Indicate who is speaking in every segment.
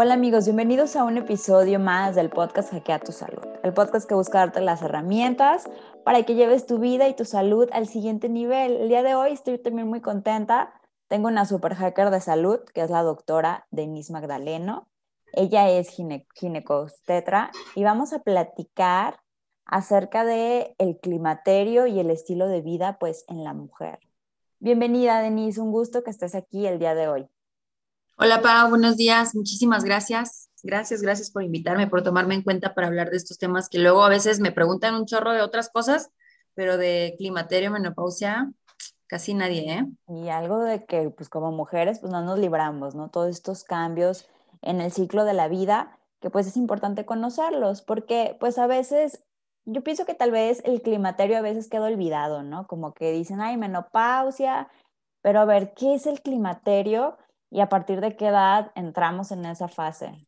Speaker 1: Hola amigos, bienvenidos a un episodio más del podcast Hackea tu Salud, el podcast que busca darte las herramientas para que lleves tu vida y tu salud al siguiente nivel. El día de hoy estoy también muy contenta. Tengo una super hacker de salud, que es la doctora Denise Magdaleno. Ella es gine ginecostetra y vamos a platicar acerca de el climaterio y el estilo de vida pues en la mujer. Bienvenida Denise, un gusto que estés aquí el día de hoy.
Speaker 2: Hola, Pau, buenos días. Muchísimas gracias. Gracias, gracias por invitarme, por tomarme en cuenta para hablar de estos temas que luego a veces me preguntan un chorro de otras cosas, pero de climaterio, menopausia, casi nadie, ¿eh?
Speaker 1: Y algo de que, pues como mujeres, pues no nos libramos, ¿no? Todos estos cambios en el ciclo de la vida, que pues es importante conocerlos, porque pues a veces, yo pienso que tal vez el climaterio a veces queda olvidado, ¿no? Como que dicen, ay, menopausia, pero a ver, ¿qué es el climaterio? Y a partir de qué edad entramos en esa fase?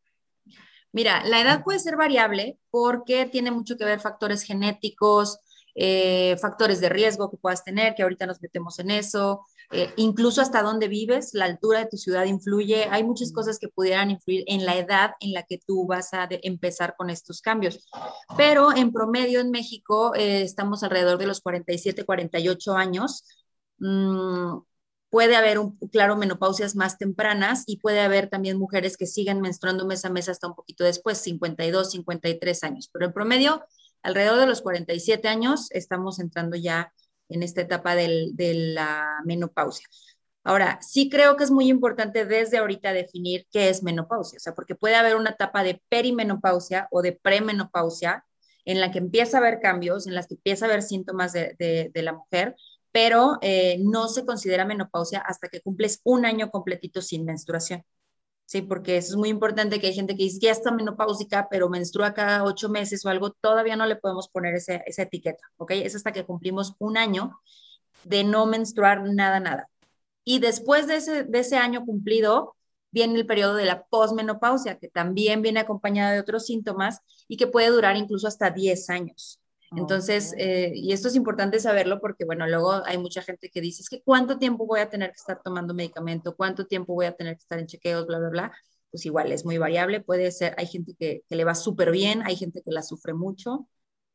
Speaker 2: Mira, la edad puede ser variable porque tiene mucho que ver factores genéticos, eh, factores de riesgo que puedas tener, que ahorita nos metemos en eso, eh, incluso hasta dónde vives, la altura de tu ciudad influye, hay muchas cosas que pudieran influir en la edad en la que tú vas a empezar con estos cambios. Pero en promedio en México eh, estamos alrededor de los 47, 48 años. Mm, puede haber, un, claro, menopausias más tempranas y puede haber también mujeres que siguen menstruando mes a mes hasta un poquito después, 52, 53 años. Pero en promedio, alrededor de los 47 años, estamos entrando ya en esta etapa de la menopausia. Ahora, sí creo que es muy importante desde ahorita definir qué es menopausia, o sea, porque puede haber una etapa de perimenopausia o de premenopausia en la que empieza a haber cambios, en las que empieza a haber síntomas de la mujer, pero eh, no se considera menopausia hasta que cumples un año completito sin menstruación. Sí, porque eso es muy importante que hay gente que dice, ya está menopáusica, pero menstrua cada ocho meses o algo, todavía no le podemos poner esa etiqueta, ¿ok? Es hasta que cumplimos un año de no menstruar nada, nada. Y después de ese, de ese año cumplido, viene el periodo de la posmenopausia, que también viene acompañada de otros síntomas y que puede durar incluso hasta 10 años. Entonces, eh, y esto es importante saberlo porque, bueno, luego hay mucha gente que dice, es que cuánto tiempo voy a tener que estar tomando medicamento, cuánto tiempo voy a tener que estar en chequeos, bla, bla, bla. Pues igual, es muy variable, puede ser, hay gente que, que le va súper bien, hay gente que la sufre mucho,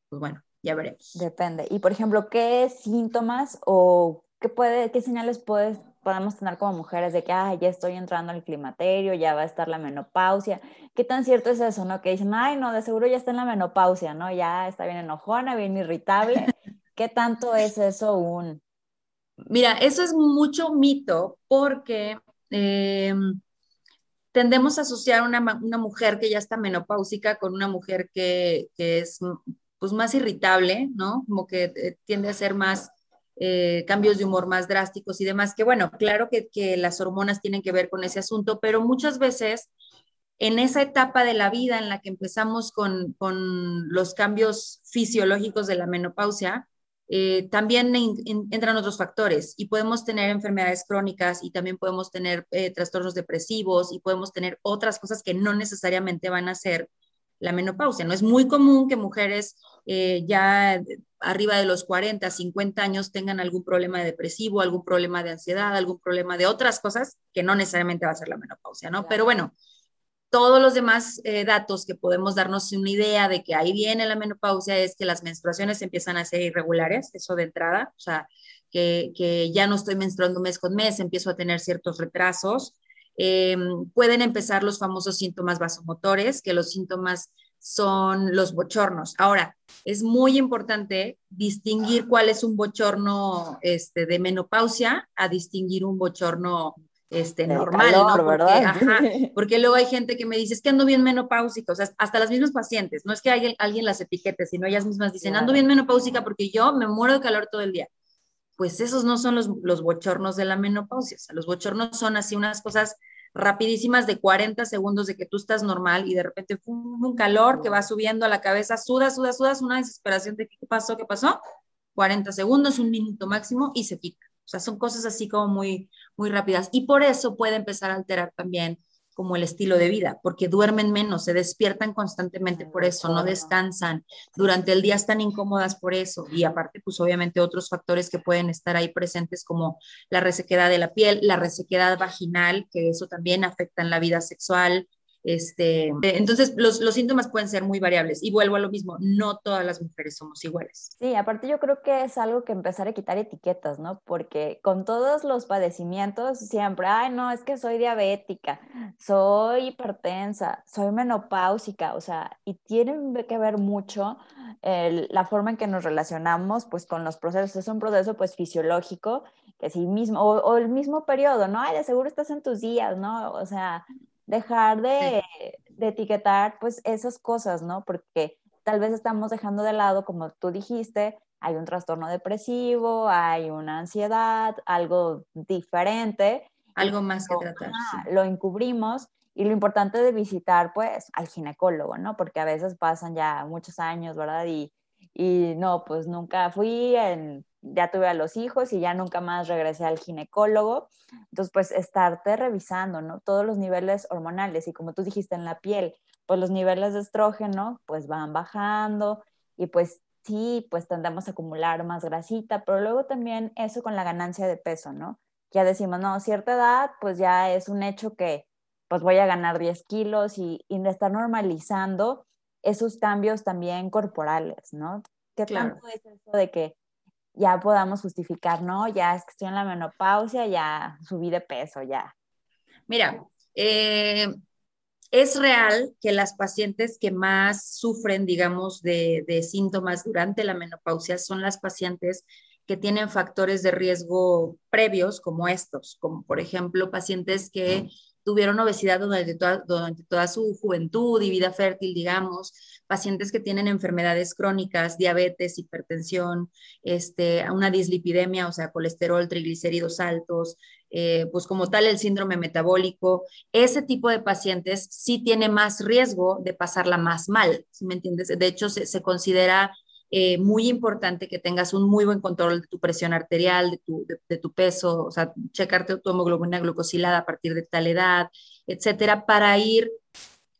Speaker 2: pues bueno, ya veremos.
Speaker 1: Depende. Y, por ejemplo, ¿qué síntomas o qué, puede, qué señales puedes podemos tener como mujeres de que, ah, ya estoy entrando al climaterio, ya va a estar la menopausia. ¿Qué tan cierto es eso, no? Que dicen, ay, no, de seguro ya está en la menopausia, ¿no? Ya está bien enojona, bien irritable. ¿Qué tanto es eso un...?
Speaker 2: Mira, eso es mucho mito porque em, tendemos a asociar una, una mujer que ya está menopáusica con una mujer que, que es pues más irritable, ¿no? Como que eh, tiende a ser más eh, cambios de humor más drásticos y demás, que bueno, claro que, las hormonas tienen que ver con ese asunto, pero muchas veces en esa etapa de la vida en la que empezamos con, con los cambios fisiológicos de la menopausia, eh, también entran otros factores y podemos tener enfermedades crónicas y también podemos tener eh, trastornos depresivos y podemos tener otras cosas que no necesariamente van a ser la menopausia. No es muy común que mujeres ya arriba de los 40, 50 años tengan algún problema depresivo, algún problema de ansiedad, algún problema de otras cosas que no necesariamente va a ser la menopausia, ¿no? Pero bueno, todos los demás eh, datos que podemos darnos una idea de que ahí viene la menopausia es que las menstruaciones empiezan a ser irregulares, eso de entrada, o sea, que, que ya no estoy menstruando mes con mes, empiezo a tener ciertos retrasos. Em, pueden empezar los famosos síntomas vasomotores, que los síntomas son los bochornos. Ahora, es muy importante distinguir cuál es un bochorno este, de menopausia a distinguir un bochorno este, normal, ¿no? Porque, porque, luego hay gente que me dice, es que ando bien menopáusica, o sea, hasta las mismas pacientes, no es que alguien, alguien las etiquete, sino ellas mismas dicen, ando bien menopáusica porque yo me muero de calor todo el día. Pues esos no son los, los bochornos de la menopausia, o sea, los bochornos son así unas cosas rapidísimas de 40 segundos de que tú estás normal y de repente un calor que va subiendo a la cabeza, sudas, sudas, sudas, una desesperación de qué pasó, qué pasó, 40 segundos, un minuto máximo y se quita. O sea, son cosas así como muy, muy rápidas y por eso puede empezar a alterar también como el estilo de vida, porque duermen menos, se despiertan constantemente por eso, no descansan, durante el día están incómodas por eso, y aparte, pues obviamente otros factores que pueden estar ahí presentes como la resequedad de la piel, la resequedad vaginal, que eso también afecta en la vida sexual, Este, entonces, los, los, síntomas pueden ser muy variables. Y vuelvo a lo mismo, no todas las mujeres somos iguales.
Speaker 1: Sí, aparte yo creo que es algo que empezar a quitar etiquetas, ¿no? Porque con todos los padecimientos, siempre, ay, no, es que soy diabética, soy hipertensa, soy menopáusica, o sea, y tienen que ver mucho la forma en que nos relacionamos, pues, con los procesos. Es un proceso, pues, fisiológico, que sí mismo, o, o el mismo periodo, ¿no? Ay, de seguro estás en tus días, ¿no? O sea dejar de, etiquetar pues esas cosas, ¿no? Porque tal vez estamos dejando de lado, como tú dijiste, hay un trastorno depresivo, hay una ansiedad, algo diferente.
Speaker 2: Algo más que tratar.
Speaker 1: Lo encubrimos y lo importante de visitar pues al ginecólogo, ¿no? Porque a veces pasan ya muchos años, ¿verdad? Y, y no, pues nunca fui en ya tuve a los hijos y ya nunca más regresé al ginecólogo. Entonces, pues estarte revisando, ¿no? Todos los niveles hormonales y como tú dijiste en la piel, pues los niveles de estrógeno pues van bajando y pues sí, pues tendemos a acumular más grasita, pero luego también eso con la ganancia de peso, ¿no? Ya decimos, no, cierta edad, pues ya es un hecho que pues voy a ganar 10 kilos y, y estar normalizando esos cambios también corporales, ¿no? ¿Qué tanto es eso de que ya podamos justificar, ¿no? Ya es que estoy en la menopausia, ya subí de peso, ya.
Speaker 2: Mira, eh, es real que las pacientes que más sufren, digamos, de, de, síntomas durante la menopausia son las pacientes que tienen factores de riesgo previos como estos, como por ejemplo pacientes que tuvieron obesidad durante toda, durante toda su juventud y vida fértil, digamos, pacientes que tienen enfermedades crónicas, diabetes, hipertensión, este, una dislipidemia, o sea, colesterol, triglicéridos altos, eh, pues como tal el síndrome metabólico, ese tipo de pacientes sí tiene más riesgo de pasarla más mal, ¿sí me entiendes? De hecho, se considera eh, muy importante que tengas un muy buen control de tu presión arterial, de tu, de, tu peso, o sea, checarte tu hemoglobina glucosilada a partir de tal edad, etcétera, para ir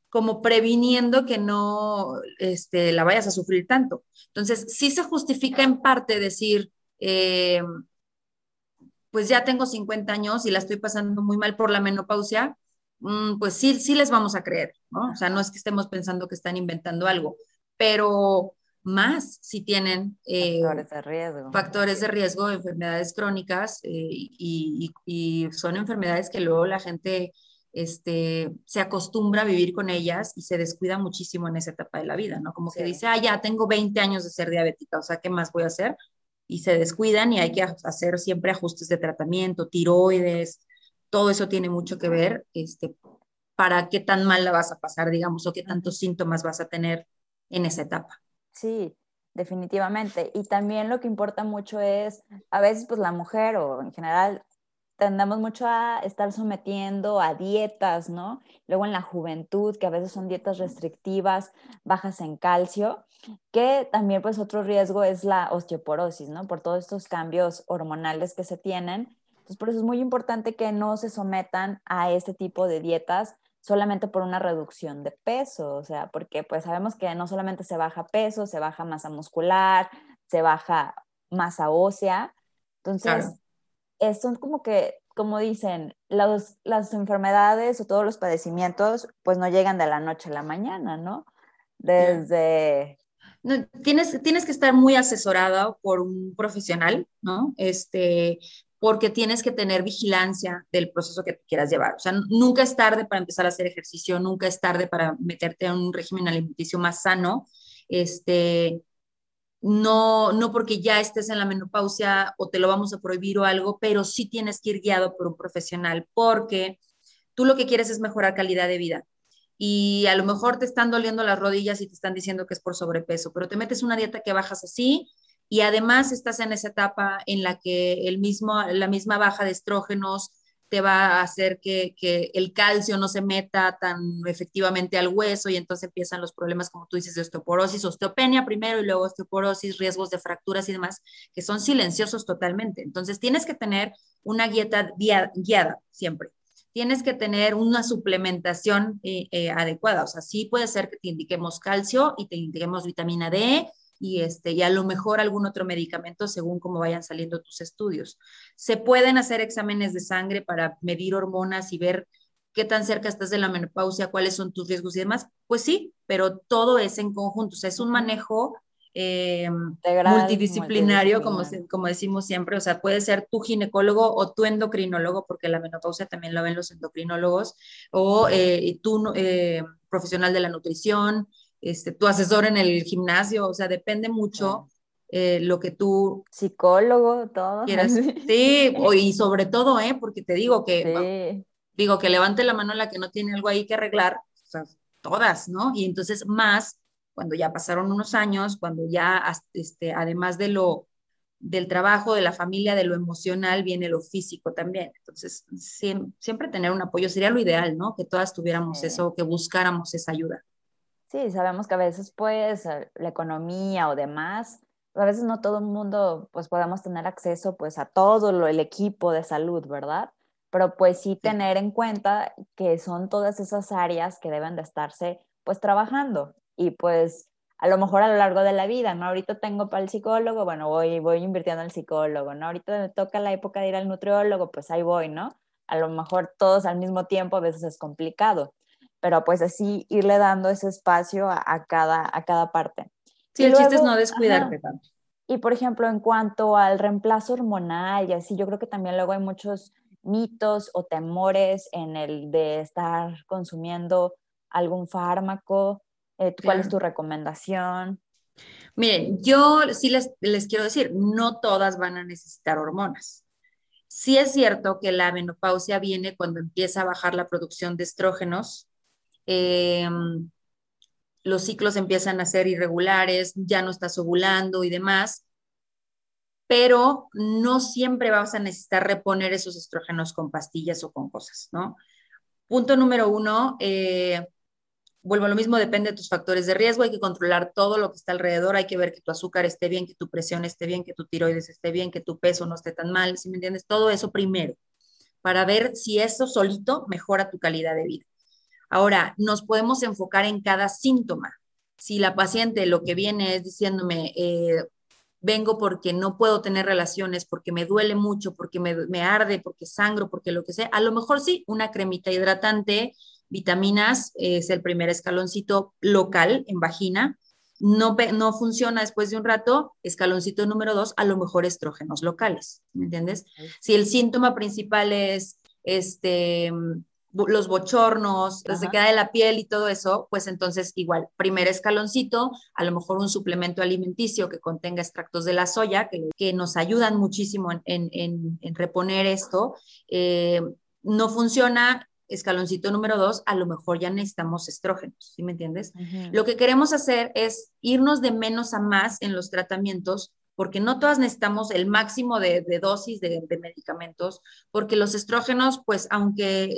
Speaker 2: como previniendo que no este, la vayas a sufrir tanto. Entonces, sí se justifica en parte decir, eh, pues ya tengo 50 años y la estoy pasando muy mal por la menopausia, mm, pues sí, sí les vamos a creer, ¿no? O sea, no es que estemos pensando que están inventando algo, pero más si tienen
Speaker 1: eh, factores de riesgo.
Speaker 2: Factores de riesgo, enfermedades crónicas eh, y, y, son enfermedades que luego la gente este, se acostumbra a vivir con ellas y se descuida muchísimo en esa etapa de la vida, ¿no? Como que dice, ah, ya tengo 20 años de ser diabética, o sea, ¿qué más voy a hacer? Y se descuidan y hay que hacer siempre ajustes de tratamiento, tiroides, todo eso tiene mucho que ver este, para qué tan mal la vas a pasar, digamos, o qué tantos síntomas vas a tener en esa etapa.
Speaker 1: Sí, definitivamente. Y también lo que importa mucho es, a veces pues la mujer o en general tendemos mucho a estar sometiendo a dietas, ¿no? Luego en la juventud, que a veces son dietas restrictivas, bajas en calcio, que también pues otro riesgo es la osteoporosis, ¿no? Por todos estos cambios hormonales que se tienen. Entonces, por eso es muy importante que no se sometan a este tipo de dietas solamente por una reducción de peso, o sea, porque pues sabemos que no solamente se baja peso, se baja masa muscular, se baja masa ósea, entonces son como que, como dicen, los, las enfermedades o todos los padecimientos pues no llegan de la noche a la mañana, ¿no? Desde...
Speaker 2: No, tienes, tienes que estar muy asesorada por un profesional, ¿no? Este, porque tienes que tener vigilancia del proceso que quieras llevar. O sea, nunca es tarde para empezar a hacer ejercicio, nunca es tarde para meterte en un régimen alimenticio más sano. Este, no, no porque ya estés en la menopausia o te lo vamos a prohibir o algo, pero sí tienes que ir guiado por un profesional porque tú lo que quieres es mejorar calidad de vida. Y a lo mejor te están doliendo las rodillas y te están diciendo que es por sobrepeso, pero te metes una dieta que bajas así y además estás en esa etapa en la que el mismo, la misma baja de estrógenos te va a hacer que, el calcio no se meta tan efectivamente al hueso y entonces empiezan los problemas, como tú dices, de osteoporosis, osteopenia primero y luego osteoporosis, riesgos de fracturas y demás, que son silenciosos totalmente. Entonces tienes que tener una dieta guiada siempre. Tienes que tener una suplementación eh, eh, adecuada. O sea, sí puede ser que te indiquemos calcio y te indiquemos vitamina D, y, este, y a lo mejor algún otro medicamento según cómo vayan saliendo tus estudios. Se pueden hacer exámenes de sangre para medir hormonas y ver qué tan cerca estás de la menopausia, cuáles son tus riesgos y demás. Pues sí, pero todo es en conjunto, o sea, es un manejo eh, multidisciplinario, Como, como decimos siempre, o sea, puede ser tu ginecólogo o tu endocrinólogo, porque la menopausia también la ven los endocrinólogos, o eh, tú eh, profesional de la nutrición, este, tu asesor en el gimnasio, o sea, depende mucho. lo que tú
Speaker 1: psicólogo todo
Speaker 2: quieras sí y sobre todo eh porque te digo que digo que levante la mano la que no tiene algo ahí que arreglar o sea, todas no y entonces más cuando ya pasaron unos años, cuando ya, este, además de lo, del trabajo, de la familia, de lo emocional, viene lo físico también. Entonces, siempre, tener un apoyo sería lo ideal, ¿no? Que todas tuviéramos eso, que buscáramos esa ayuda.
Speaker 1: Sí, sabemos que a veces, pues, eh, la economía o demás, a veces no todo el mundo, pues, podemos tener acceso, pues, a todo lo, el equipo de salud, ¿verdad? Pero, pues, sí tener en cuenta que son todas esas áreas que deben de estarse, pues, trabajando y pues a lo mejor a lo largo de la vida, ¿no? Ahorita tengo para el psicólogo, bueno, voy, voy invirtiendo en el psicólogo, ¿no? Ahorita me toca la época de ir al nutriólogo, pues ahí voy, ¿no? A lo mejor todos al mismo tiempo a veces es complicado, pero pues así irle dando ese espacio a, cada, a cada parte.
Speaker 2: Sí, el chiste es no descuidarte tanto.
Speaker 1: Y por ejemplo, en cuanto al reemplazo hormonal y así, yo creo que también luego hay muchos mitos o temores en el de estar consumiendo algún fármaco eh, ¿Cuál es tu recomendación?
Speaker 2: Miren, yo sí les, les quiero decir, no todas van a necesitar hormonas. Sí es cierto que la menopausia viene cuando empieza a bajar la producción de estrógenos. Em, los ciclos empiezan a ser irregulares, ya no estás ovulando y demás, pero no siempre vas a necesitar reponer esos estrógenos con pastillas o con cosas, ¿no? Punto número uno, eh, vuelvo a lo mismo, depende de tus factores de riesgo, hay que controlar todo lo que está alrededor, hay que ver que tu azúcar esté bien, que tu presión esté bien, que tu tiroides esté bien, que tu peso no esté tan mal, si me entiendes? Todo eso primero, para ver si eso solito mejora tu calidad de vida. Ahora, nos podemos enfocar en cada síntoma. Si la paciente lo que viene es diciéndome, eh, vengo porque no puedo tener relaciones, porque me duele mucho, porque me, me arde, porque sangro, porque lo que sea, a lo mejor sí, una cremita hidratante, Vitaminas es el primer escaloncito local en vagina. No, no funciona después de un rato, escaloncito número dos, a lo mejor estrógenos locales, ¿me entiendes? Si el síntoma principal es este, los bochornos, se queda de la piel y todo eso, pues entonces igual, primer escaloncito, a lo mejor un suplemento alimenticio que contenga extractos de la soya, que, que nos ayudan muchísimo en, en, en reponer esto. Eh, no funciona, escaloncito número dos, a lo mejor ya necesitamos estrógenos, ¿sí me entiendes? Lo que queremos hacer es irnos de menos a más en los tratamientos, porque no todas necesitamos el máximo de, dosis de, medicamentos, porque los estrógenos, pues aunque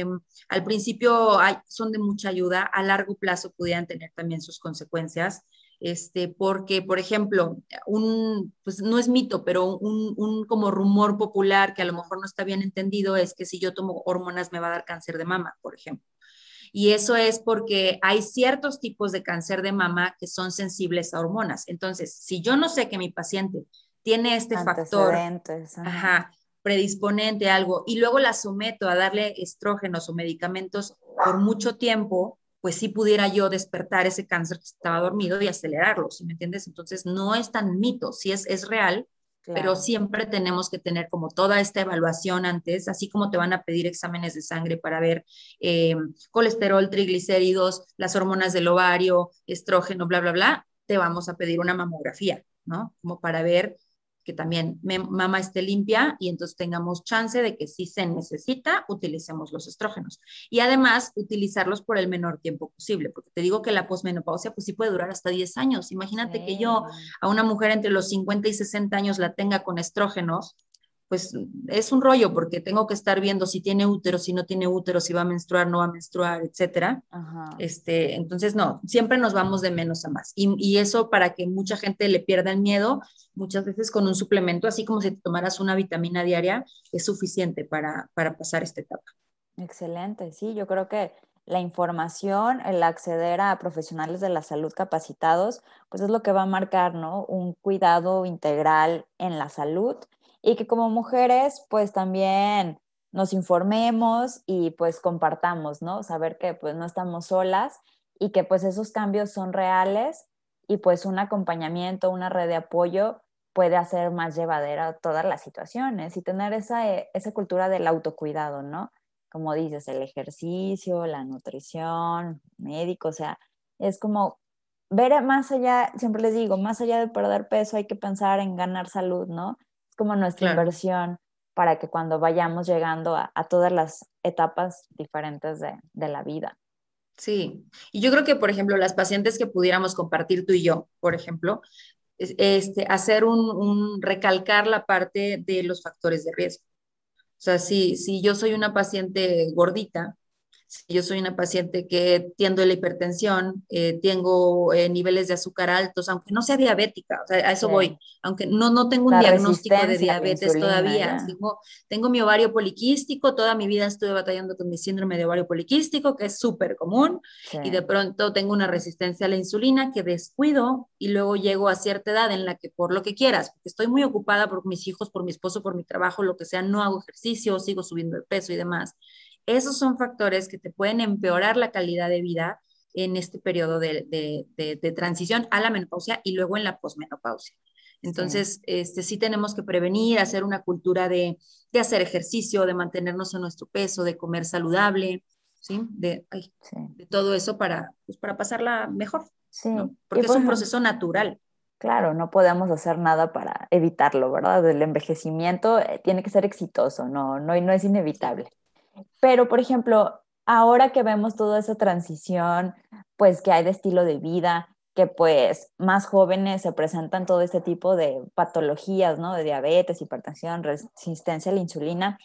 Speaker 2: eh, al principio son de mucha ayuda, a largo plazo pudieran tener también sus consecuencias este, porque, por ejemplo, un, pues no es mito, pero un, un, como rumor popular que a lo mejor no está bien entendido es que si yo tomo hormonas me va a dar cáncer de mama, por ejemplo. Y eso es porque hay ciertos tipos de cáncer de mama que son sensibles a hormonas. Entonces, si yo no sé que mi paciente tiene este factor ajá, predisponente a algo y luego la someto a darle estrógenos o medicamentos por mucho tiempo, pues sí pudiera yo despertar ese cáncer que estaba dormido y acelerarlo, ¿sí me entiendes? Entonces no es tan mito, sí es, es real, pero siempre tenemos que tener como toda esta evaluación antes, así como te van a pedir exámenes de sangre para ver eh, colesterol, triglicéridos, las hormonas del ovario, estrógeno, bla, bla, bla, te vamos a pedir una mamografía, ¿no? Como para ver que también mama esté limpia y entonces tengamos chance de que si se necesita, utilicemos los estrógenos. Y además, utilizarlos por el menor tiempo posible, porque te digo que la posmenopausia pues sí puede durar hasta 10 años. Imagínate que yo a una mujer entre los 50 y 60 años la tenga con estrógenos, pues es un rollo porque tengo que estar viendo si tiene útero, si no tiene útero, si va a menstruar, no va a menstruar, etcétera. Este, entonces, no, siempre nos vamos de menos a más. Y, y, eso para que mucha gente le pierda el miedo, muchas veces con un suplemento, así como si te tomaras una vitamina diaria, es suficiente para, para pasar esta etapa.
Speaker 1: Excelente, sí, yo creo que la información, el acceder a profesionales de la salud capacitados, pues es lo que va a marcar, ¿no? Un cuidado integral en la salud y que como mujeres, pues también nos informemos y pues compartamos, ¿no? Saber que pues no estamos solas y que pues esos cambios son reales y pues un acompañamiento, una red de apoyo puede hacer más llevadera todas las situaciones y tener esa, eh, esa cultura del autocuidado, ¿no? Como dices, el ejercicio, la nutrición, médico, o sea, es como ver más allá, siempre les digo, más allá de perder peso hay que pensar en ganar salud, ¿no? Es como nuestra inversión para que cuando vayamos llegando a, todas las etapas diferentes de, la vida.
Speaker 2: Sí, y yo creo que, por ejemplo, las pacientes que pudiéramos compartir tú y yo, por ejemplo, este, hacer un, recalcar la parte de los factores de riesgo. O sea, si, si yo soy una paciente gordita, yo soy una paciente que tiendo la hipertensión, eh, tengo eh, niveles de azúcar altos, aunque no sea diabética, o sea, a eso voy, aunque no, no tengo un diagnóstico de diabetes todavía, tengo, tengo, mi ovario poliquístico, toda mi vida estuve batallando con mi síndrome de ovario poliquístico, que es súper común, y de pronto tengo una resistencia a la insulina que descuido y luego llego a cierta edad en la que por lo que quieras, porque estoy muy ocupada por mis hijos, por mi esposo, por mi trabajo, lo que sea, no hago ejercicio, sigo subiendo de peso y demás esos son factores que te pueden empeorar la calidad de vida en este periodo de, transición a la menopausia y luego en la posmenopausia. Entonces, sí. Este, sí tenemos que prevenir, hacer una cultura de, hacer ejercicio, de mantenernos en nuestro peso, de comer saludable, ¿sí? De, todo eso para, pues, para pasarla mejor. Sí. Porque es un proceso natural.
Speaker 1: Claro, no podemos hacer nada para evitarlo, ¿verdad? El envejecimiento eh, tiene que ser exitoso, no, no, no es inevitable. Pero, por ejemplo, ahora que vemos toda esa transición, pues que hay de estilo de vida, que pues más jóvenes se presentan todo este tipo de patologías, ¿no? De diabetes, hipertensión, resistencia a la insulina.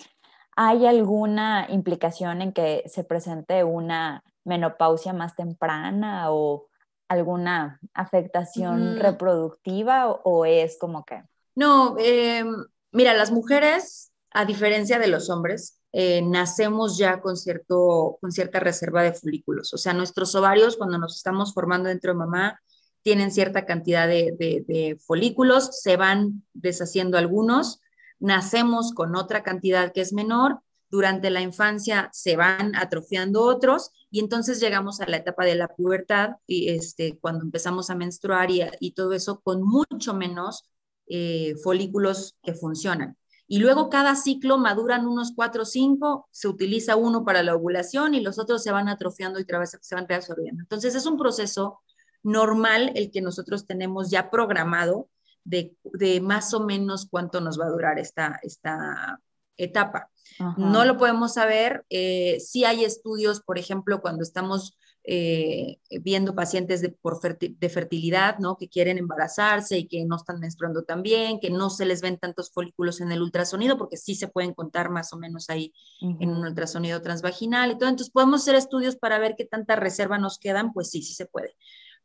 Speaker 1: ¿Hay alguna implicación en que se presente una menopausia más temprana o alguna afectación reproductiva o, es como que?
Speaker 2: No, em, mira, las mujeres, a diferencia de los hombres, eh, nacemos ya con, cierto, con cierta reserva de folículos. O sea, nuestros ovarios, cuando nos estamos formando dentro de mamá, tienen cierta cantidad de, folículos, se van deshaciendo algunos, nacemos con otra cantidad que es menor, durante la infancia se van atrofiando otros y entonces llegamos a la etapa de la pubertad y este, cuando empezamos a menstruar y, todo eso con mucho menos eh, folículos que funcionan y luego cada ciclo maduran unos cuatro o cinco, se utiliza uno para la ovulación y los otros se van atrofiando y se van reabsorbiendo. Entonces es un proceso normal el que nosotros tenemos ya programado de, más o menos cuánto nos va a durar esta, esta etapa. No lo podemos saber. Eh, si hay estudios, por ejemplo, cuando estamos eh, viendo pacientes de, por de fertilidad, ¿no? Que quieren embarazarse y que no están menstruando tan bien, que no se les ven tantos folículos en el ultrasonido, porque sí se pueden contar más o menos ahí en un ultrasonido transvaginal y todo. Entonces, podemos hacer estudios para ver qué tanta reserva nos quedan, pues sí, sí se puede.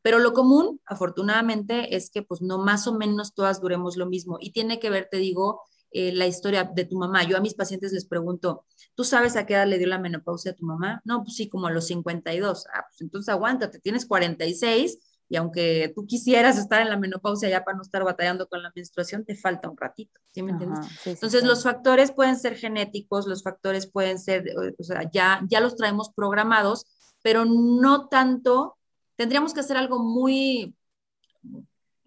Speaker 2: Pero lo común, afortunadamente, es que pues no más o menos todas duremos lo mismo y tiene que ver, te digo, eh, la historia de tu mamá. Yo a mis pacientes les pregunto, ¿tú sabes a qué edad le dio la menopausia a tu mamá? No, pues sí, como a los 52. Ah, pues entonces aguántate, tienes 46 y aunque tú quisieras estar en la menopausia ya para no estar batallando con la menstruación, te falta un ratito, ¿sí me entiendes? entonces los factores pueden ser genéticos, los factores pueden ser, o sea, ya, ya los traemos programados, pero no tanto, tendríamos que hacer algo muy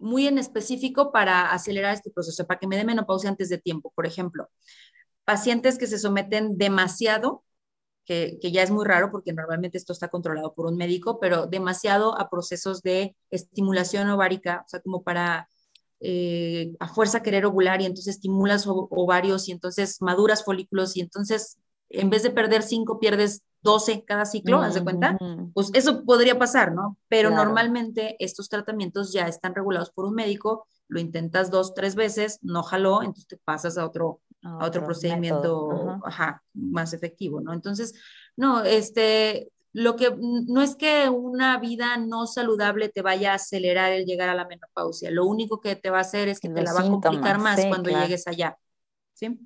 Speaker 2: muy en específico para acelerar este proceso, para que me dé menopausia antes de tiempo. Por ejemplo, pacientes que se someten demasiado, que, ya es muy raro porque normalmente esto está controlado por un médico, pero demasiado a procesos de estimulación ovárica, o sea, como para eh, a fuerza querer ovular y entonces estimulas ovarios y entonces maduras folículos y entonces en vez de perder cinco, pierdes 12 cada ciclo, ¿haz de cuenta? Pues eso podría pasar, ¿no? Pero normalmente estos tratamientos ya están regulados por un médico, lo intentas dos, tres veces, no jaló, entonces te pasas a otro, a otro, procedimiento más efectivo, ¿no? Entonces, no, este, lo que no es que una vida no saludable te vaya a acelerar el llegar a la menopausia, lo único que te va a hacer es que te la va a complicar más cuando llegues allá, ¿sí?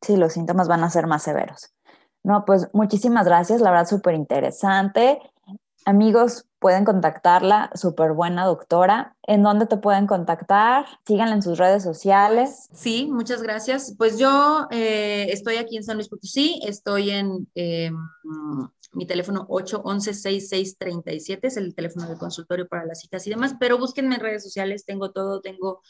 Speaker 1: Sí, los síntomas van a ser más severos. No, pues muchísimas gracias, la verdad súper interesante. Amigos, pueden contactarla, súper buena doctora. ¿En dónde te pueden contactar? Síganla en sus redes sociales.
Speaker 2: Sí, muchas gracias. Pues yo eh, estoy aquí en San Luis Potosí, estoy en em, mi teléfono 811-6637, es el teléfono del consultorio para las citas y demás, pero búsquenme en redes sociales, tengo todo, tengo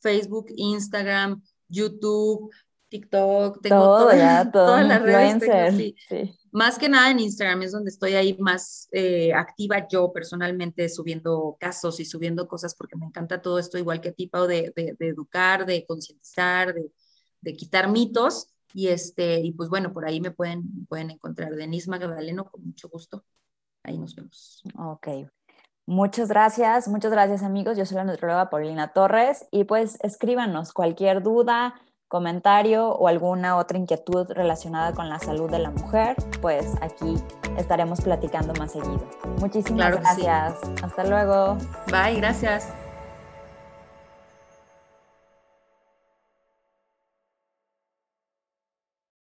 Speaker 2: Facebook, Instagram, YouTube, TikTok, tengo
Speaker 1: todo, ya, todo
Speaker 2: todas las redes.
Speaker 1: sí.
Speaker 2: Más que nada en Instagram es donde estoy ahí más eh, activa yo personalmente subiendo casos y subiendo cosas porque me encanta todo esto, igual que tipo de, de, educar, de concientizar, de, de, quitar mitos. Y, este, y pues bueno, por ahí me pueden, pueden encontrar Denise Magdaleno con mucho gusto. Ahí nos vemos.
Speaker 1: Ok. Muchas gracias, muchas gracias amigos. Yo soy la nutrióloga Paulina Torres y pues escríbanos cualquier duda, comentario o alguna otra inquietud relacionada con la salud de la mujer, pues aquí estaremos platicando más seguido. Muchísimas gracias. Hasta luego.
Speaker 2: Bye, gracias.